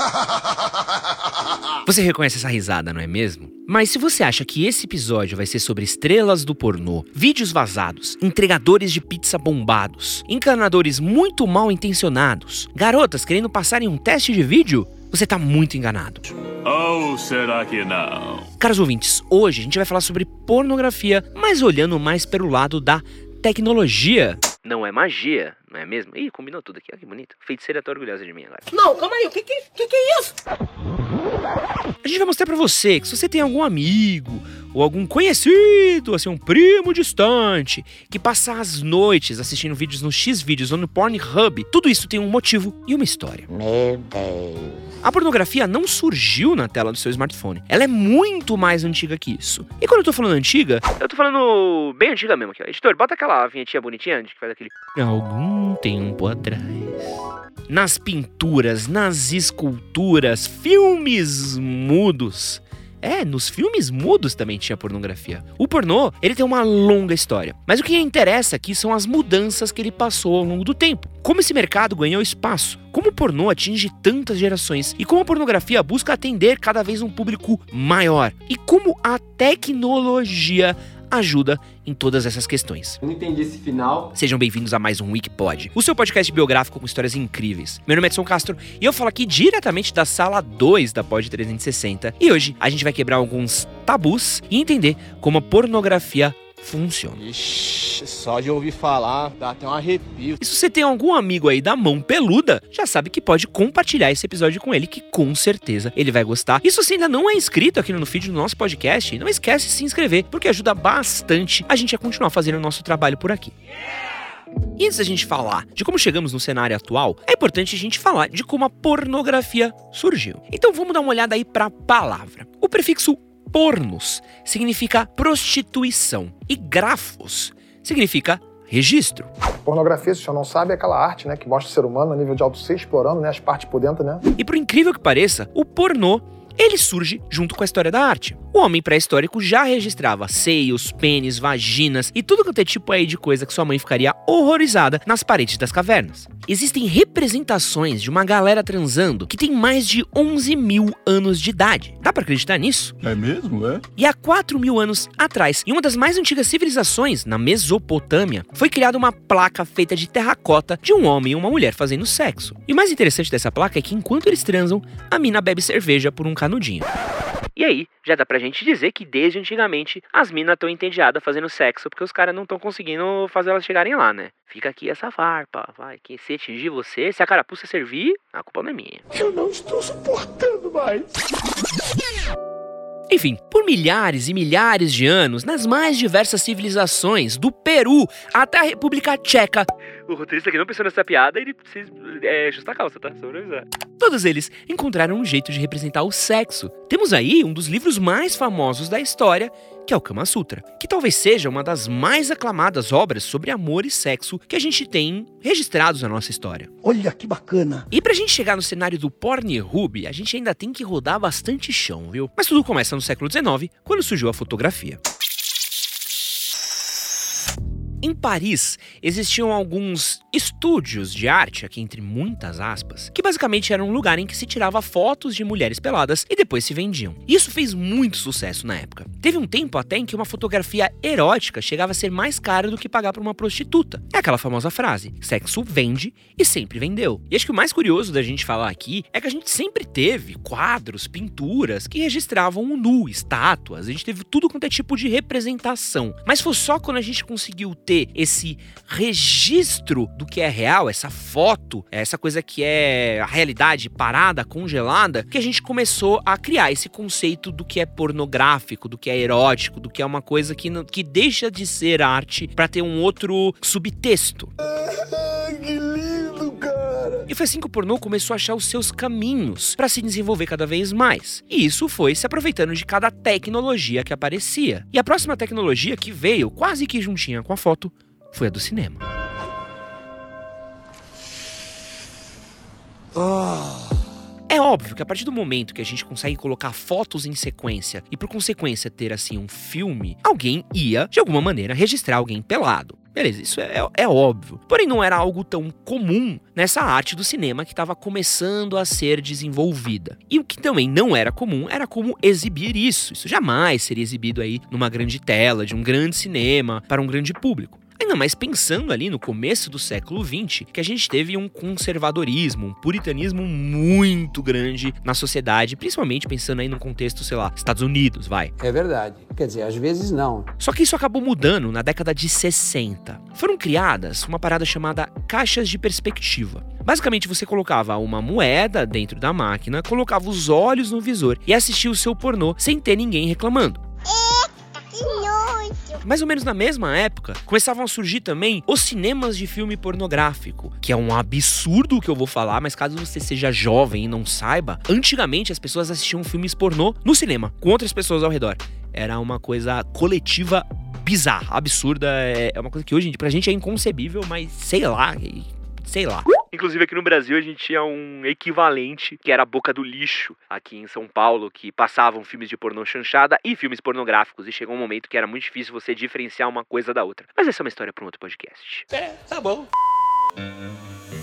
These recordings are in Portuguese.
Você reconhece essa risada, não é mesmo? Mas se você acha que esse episódio vai ser sobre estrelas do pornô, vídeos vazados, entregadores de pizza bombados, encanadores muito mal intencionados, garotas querendo passar em um teste de vídeo, você tá muito enganado. Ou será que não? Caros ouvintes, hoje a gente vai falar sobre pornografia, mas olhando mais pelo lado da tecnologia. Não é magia, não é mesmo? Ih, combinou tudo aqui, olha que bonito. Feiticeira tá orgulhosa de mim agora. Não, calma aí, o que que, que, que é isso? A gente vai mostrar pra você que se você tem algum amigo ou algum conhecido, assim, um primo distante, que passa as noites assistindo vídeos no X-Vídeos ou no Pornhub, tudo isso tem um motivo e uma história. Meu Deus. A pornografia não surgiu na tela do seu smartphone. Ela é muito mais antiga que isso. E quando eu tô falando antiga, eu tô falando bem antiga mesmo aqui. Ó. Editor, bota aquela vinhetinha bonitinha que faz aquele. Algum tempo atrás. Nas pinturas, nas esculturas, filmes mudos. É, nos filmes mudos também tinha pornografia. O pornô, ele tem uma longa história. Mas o que interessa aqui são as mudanças que ele passou ao longo do tempo. Como esse mercado ganhou espaço, como o pornô atinge tantas gerações e como a pornografia busca atender cada vez um público maior e como a tecnologia ajuda em todas essas questões. Não entendi esse final. Sejam bem-vindos a mais um Wikipod, o seu podcast biográfico com histórias incríveis. Meu nome é Edson Castro e eu falo aqui diretamente da sala 2 da Pod 360. E hoje a gente vai quebrar alguns tabus e entender como a pornografia funciona. Ixi, só de ouvir falar, dá até um arrepio. E se você tem algum amigo aí da mão peluda, já sabe que pode compartilhar esse episódio com ele, que com certeza ele vai gostar. E se você ainda não é inscrito aqui no feed do nosso podcast, não esquece de se inscrever, porque ajuda bastante a gente a continuar fazendo o nosso trabalho por aqui. E antes da gente falar de como chegamos no cenário atual, é importante a gente falar de como a pornografia surgiu. Então vamos dar uma olhada aí para a palavra. O prefixo pornos significa prostituição e grafos significa registro. Pornografia, se você não sabe, é aquela arte, né, que mostra o ser humano a nível de auto-ser explorando, né, as partes por dentro, né? E por incrível que pareça, o pornô ele surge junto com a história da arte. O homem pré-histórico já registrava seios, pênis, vaginas e tudo quanto é tipo aí de coisa que sua mãe ficaria horrorizada nas paredes das cavernas. Existem representações de uma galera transando que tem mais de 11 mil anos de idade. Dá pra acreditar nisso? É mesmo, é? E há 4 mil anos atrás, em uma das mais antigas civilizações, na Mesopotâmia, foi criada uma placa feita de terracota de um homem e uma mulher fazendo sexo. E o mais interessante dessa placa é que enquanto eles transam, a mina bebe cerveja por um canudinho. E aí, já dá pra gente dizer que desde antigamente as minas estão entediadas fazendo sexo porque os caras não estão conseguindo fazer elas chegarem lá, né? Fica aqui essa farpa, vai. Que se atingir você, se a carapuça servir, a culpa não é minha. Eu não estou suportando mais. Enfim, por milhares e milhares de anos, nas mais diversas civilizações, do Peru até a República Tcheca. O roteirista aqui não pensou nessa piada, ele precisa é, ajustar a calça, tá? Só pra avisar. Todos eles encontraram um jeito de representar o sexo. Temos aí um dos livros mais famosos da história, que é o Kama Sutra, que talvez seja uma das mais aclamadas obras sobre amor e sexo que a gente tem registrados na nossa história. Olha que bacana. E pra gente chegar no cenário do Pornhub, a gente ainda tem que rodar bastante chão, viu? Mas tudo começa no século XIX, quando surgiu a fotografia. Em Paris, existiam alguns estúdios de arte, aqui entre muitas aspas, que basicamente eram um lugar em que se tirava fotos de mulheres peladas e depois se vendiam. Isso fez muito sucesso na época. Teve um tempo até em que uma fotografia erótica chegava a ser mais cara do que pagar por uma prostituta. É aquela famosa frase: sexo vende e sempre vendeu. E acho que o mais curioso da gente falar aqui é que a gente sempre teve quadros, pinturas que registravam o nu, estátuas, a gente teve tudo quanto é tipo de representação. Mas foi só quando a gente conseguiu ter esse registro do que é real, essa foto, essa coisa que é a realidade parada, congelada, que a gente começou a criar esse conceito do que é pornográfico, do que é erótico, do que é uma coisa que, não, que deixa de ser arte para ter um outro subtexto. que lindo. E foi assim que o pornô começou a achar os seus caminhos para se desenvolver cada vez mais. E isso foi se aproveitando de cada tecnologia que aparecia. E a próxima tecnologia que veio, quase que juntinha com a foto, foi a do cinema. É óbvio que a partir do momento que a gente consegue colocar fotos em sequência e por consequência ter assim um filme, alguém ia de alguma maneira registrar alguém pelado. Beleza, isso é, é óbvio. Porém, não era algo tão comum nessa arte do cinema que estava começando a ser desenvolvida. E o que também não era comum era como exibir isso. Isso jamais seria exibido aí numa grande tela, de um grande cinema, para um grande público. Ainda mais pensando ali no começo do século XX, que a gente teve um conservadorismo, um puritanismo muito grande na sociedade, principalmente pensando aí no contexto, sei lá, Estados Unidos, vai. É verdade. Quer dizer, às vezes não. Só que isso acabou mudando na década de 60. Foram criadas uma parada chamada caixas de perspectiva. Basicamente, você colocava uma moeda dentro da máquina, colocava os olhos no visor e assistia o seu pornô sem ter ninguém reclamando. Mais ou menos na mesma época, começavam a surgir também os cinemas de filme pornográfico, que é um absurdo o que eu vou falar, mas caso você seja jovem e não saiba, antigamente as pessoas assistiam filmes pornô no cinema, com outras pessoas ao redor. Era uma coisa coletiva bizarra, absurda, é, é uma coisa que hoje pra gente é inconcebível, mas sei lá, sei lá. Inclusive aqui no Brasil a gente tinha um equivalente que era a Boca do Lixo, aqui em São Paulo, que passavam filmes de pornô chanchada e filmes pornográficos. E chegou um momento que era muito difícil você diferenciar uma coisa da outra. Mas essa é uma história para um outro podcast. É, tá bom.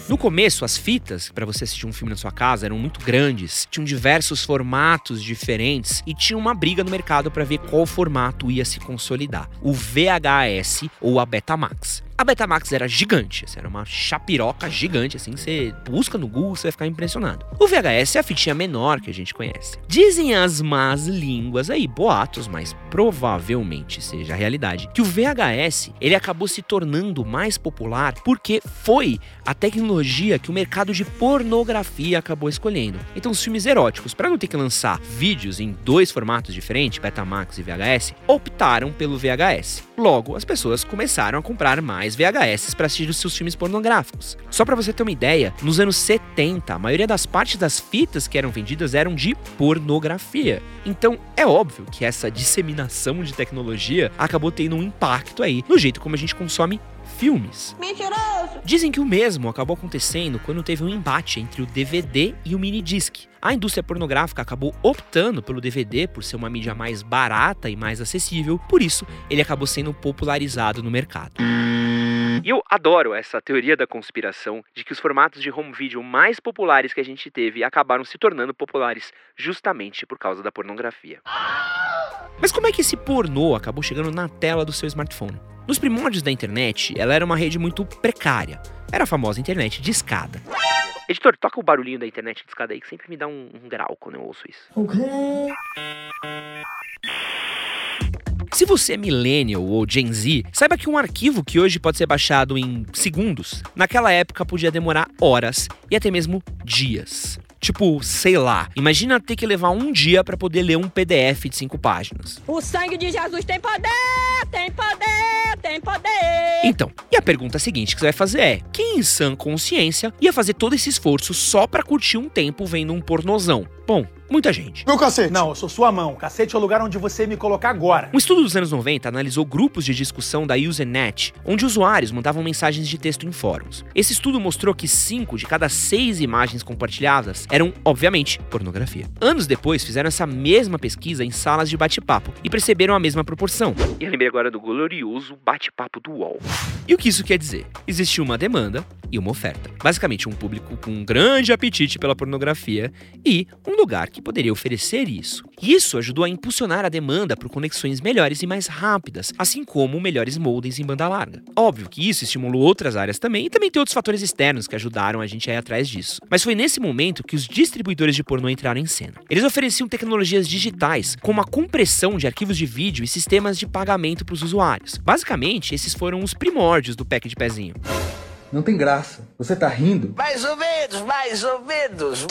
No começo, as fitas para você assistir um filme na sua casa eram muito grandes, tinham diversos formatos diferentes e tinha uma briga no mercado para ver qual formato ia se consolidar: o VHS ou a Betamax. A Betamax era gigante, assim, era uma chapiroca gigante, assim, você busca no Google, você vai ficar impressionado. O VHS é a fitinha menor que a gente conhece. Dizem as más línguas aí, boatos, mas provavelmente seja a realidade, que o VHS, ele acabou se tornando mais popular porque foi a tecnologia que o mercado de pornografia acabou escolhendo. Então os filmes eróticos, para não ter que lançar vídeos em dois formatos diferentes, Betamax e VHS, optaram pelo VHS. Logo, as pessoas começaram a comprar mais VHS para assistir os seus filmes pornográficos. Só para você ter uma ideia, nos anos 70, a maioria das partes das fitas que eram vendidas eram de pornografia. Então, é óbvio que essa disseminação de tecnologia acabou tendo um impacto aí no jeito como a gente consome filmes. Mentiroso! Dizem que o mesmo acabou acontecendo quando teve um embate entre o DVD e o minidisc. A indústria pornográfica acabou optando pelo DVD por ser uma mídia mais barata e mais acessível, por isso ele acabou sendo popularizado no mercado. E eu adoro essa teoria da conspiração de que os formatos de home video mais populares que a gente teve acabaram se tornando populares justamente por causa da pornografia. Mas como é que esse pornô acabou chegando na tela do seu smartphone? Nos primórdios da internet, ela era uma rede muito precária. Era a famosa internet de escada. Editor, toca o barulhinho da internet de escada aí que sempre me dá um, um grau quando eu ouço isso. Se você é millennial ou Gen Z, saiba que um arquivo que hoje pode ser baixado em segundos, naquela época podia demorar horas e até mesmo dias. Tipo, sei lá, imagina ter que levar um dia para poder ler um PDF de cinco páginas. O sangue de Jesus tem poder, tem poder, tem poder. Então, e a pergunta seguinte que você vai fazer é: quem em sã consciência ia fazer todo esse esforço só pra curtir um tempo vendo um pornozão? Bom, muita gente. Meu cacete. Não, eu sou sua mão. Cacete é o lugar onde você me colocar agora. Um estudo dos anos 90 analisou grupos de discussão da Usenet, onde usuários mandavam mensagens de texto em fóruns. Esse estudo mostrou que 5 de cada 6 imagens compartilhadas eram, obviamente, pornografia. Anos depois, fizeram essa mesma pesquisa em salas de bate-papo e perceberam a mesma proporção. E eu lembrei agora do glorioso bate-papo do UOL. E o que isso quer dizer? Existiu uma demanda e uma oferta. Basicamente, um público com um grande apetite pela pornografia e um lugar que poderia oferecer isso. Isso ajudou a impulsionar a demanda por conexões melhores e mais rápidas, assim como melhores modems em banda larga. Óbvio que isso estimulou outras áreas também e também tem outros fatores externos que ajudaram a gente a ir atrás disso. Mas foi nesse momento que os distribuidores de pornô entraram em cena. Eles ofereciam tecnologias digitais, como a compressão de arquivos de vídeo e sistemas de pagamento para os usuários. Basicamente, esses foram os primórdios do pack de pezinho. Não tem graça. Você tá rindo? Mais ou menos, mais ou menos.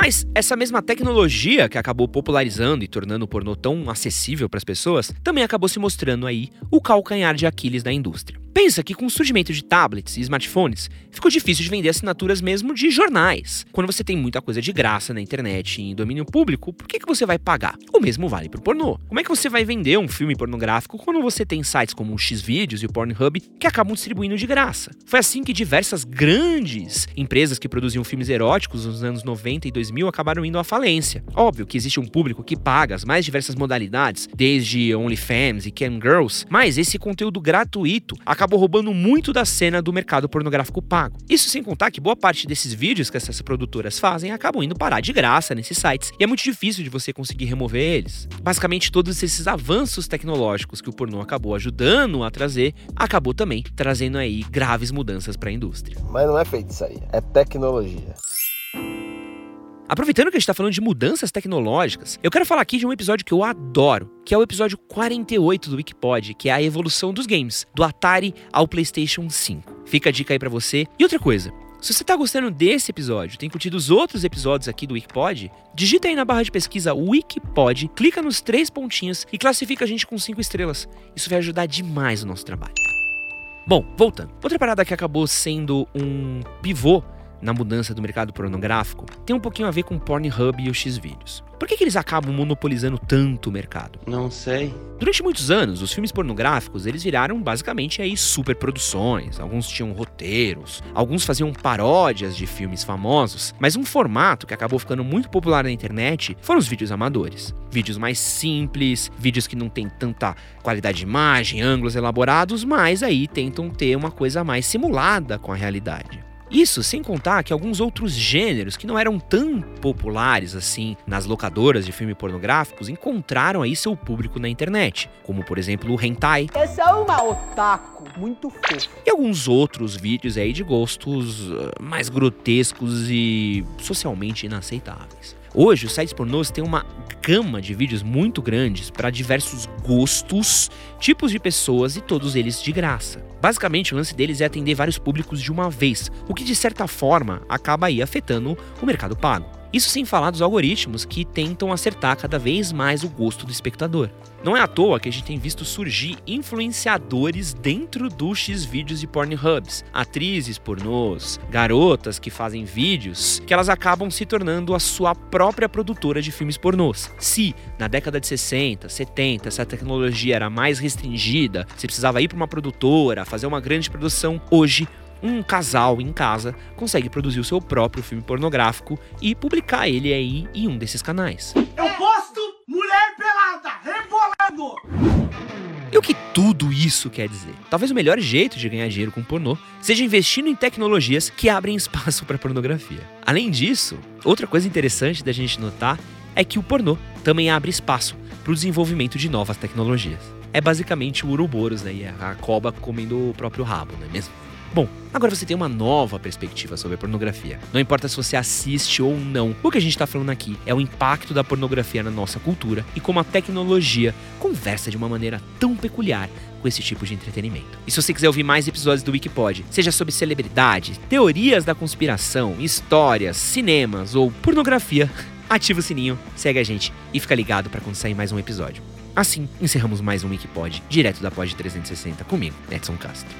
Mas essa mesma tecnologia que acabou popularizando e tornando o pornô tão acessível para as pessoas, também acabou se mostrando aí o calcanhar de Aquiles da indústria. Pensa que com o surgimento de tablets e smartphones, ficou difícil de vender assinaturas mesmo de jornais. Quando você tem muita coisa de graça na internet e em domínio público, por que, que você vai pagar? O mesmo vale pro pornô. Como é que você vai vender um filme pornográfico quando você tem sites como o Xvideos e o Pornhub que acabam distribuindo de graça? Foi assim que diversas grandes empresas que produziam filmes eróticos nos anos 90 e 2000 acabaram indo à falência. Óbvio que existe um público que paga as mais diversas modalidades, desde OnlyFans e Cam Girls, mas esse conteúdo gratuito acabou roubando muito da cena do mercado pornográfico pago. Isso sem contar que boa parte desses vídeos que essas produtoras fazem acabam indo parar de graça nesses sites e é muito difícil de você conseguir remover eles. Basicamente, todos esses avanços tecnológicos que o pornô acabou ajudando a trazer, acabou também trazendo aí graves mudanças para a indústria. Mas não é feitiçaria, é tecnologia. Aproveitando que a gente está falando de mudanças tecnológicas, eu quero falar aqui de um episódio que eu adoro, que é o episódio 48 do Wikipod, que é a evolução dos games, do Atari ao PlayStation 5. Fica a dica aí para você. E outra coisa, se você está gostando desse episódio, tem curtido os outros episódios aqui do Wikipod, digita aí na barra de pesquisa Wikipod, clica nos três pontinhos e classifica a gente com cinco estrelas. Isso vai ajudar demais o nosso trabalho. Bom, voltando. Outra parada que acabou sendo um pivô na mudança do mercado pornográfico tem um pouquinho a ver com o Pornhub e o Xvideos. Por que, que eles acabam monopolizando tanto o mercado? Não sei. Durante muitos anos, os filmes pornográficos eles viraram basicamente aí superproduções. Alguns tinham roteiros, alguns faziam paródias de filmes famosos, mas um formato que acabou ficando muito popular na internet foram os vídeos amadores. Vídeos mais simples, vídeos que não têm tanta qualidade de imagem, ângulos elaborados, mas aí tentam ter uma coisa mais simulada com a realidade. Isso sem contar que alguns outros gêneros que não eram tão populares assim nas locadoras de filmes pornográficos encontraram aí seu público na internet, como por exemplo o hentai. Eu sou uma otaku, muito fofo. E alguns outros vídeos aí de gostos mais grotescos e socialmente inaceitáveis. Hoje, os sites pornôs têm uma gama de vídeos muito grandes para diversos gostos, tipos de pessoas e todos eles de graça. Basicamente, o lance deles é atender vários públicos de uma vez, o que de certa forma acaba aí afetando o mercado pago. Isso sem falar dos algoritmos que tentam acertar cada vez mais o gosto do espectador. Não é à toa que a gente tem visto surgir influenciadores dentro dos X-vídeos e Pornhubs, atrizes pornôs, garotas que fazem vídeos, que elas acabam se tornando a sua própria produtora de filmes pornôs. Se na década de 60, 70 essa tecnologia era mais restringida, você precisava ir para uma produtora, fazer uma grande produção, hoje um casal em casa consegue produzir o seu próprio filme pornográfico e publicar ele aí em um desses canais. Eu posto mulher pelada, rebolando! E o que tudo isso quer dizer? Talvez o melhor jeito de ganhar dinheiro com pornô seja investindo em tecnologias que abrem espaço para pornografia. Além disso, outra coisa interessante da gente notar é que o pornô também abre espaço para o desenvolvimento de novas tecnologias. É basicamente o Uroboros, né? E a cobra comendo o próprio rabo, não é mesmo? Bom, agora você tem uma nova perspectiva sobre a pornografia. Não importa se você assiste ou não, o que a gente está falando aqui é o impacto da pornografia na nossa cultura e como a tecnologia conversa de uma maneira tão peculiar com esse tipo de entretenimento. E se você quiser ouvir mais episódios do Wikipod, seja sobre celebridade, teorias da conspiração, histórias, cinemas ou pornografia, ativa o sininho, segue a gente e fica ligado para quando sair mais um episódio. Assim, encerramos mais um Wikipod, direto da Pod 360 comigo, Edson Castro.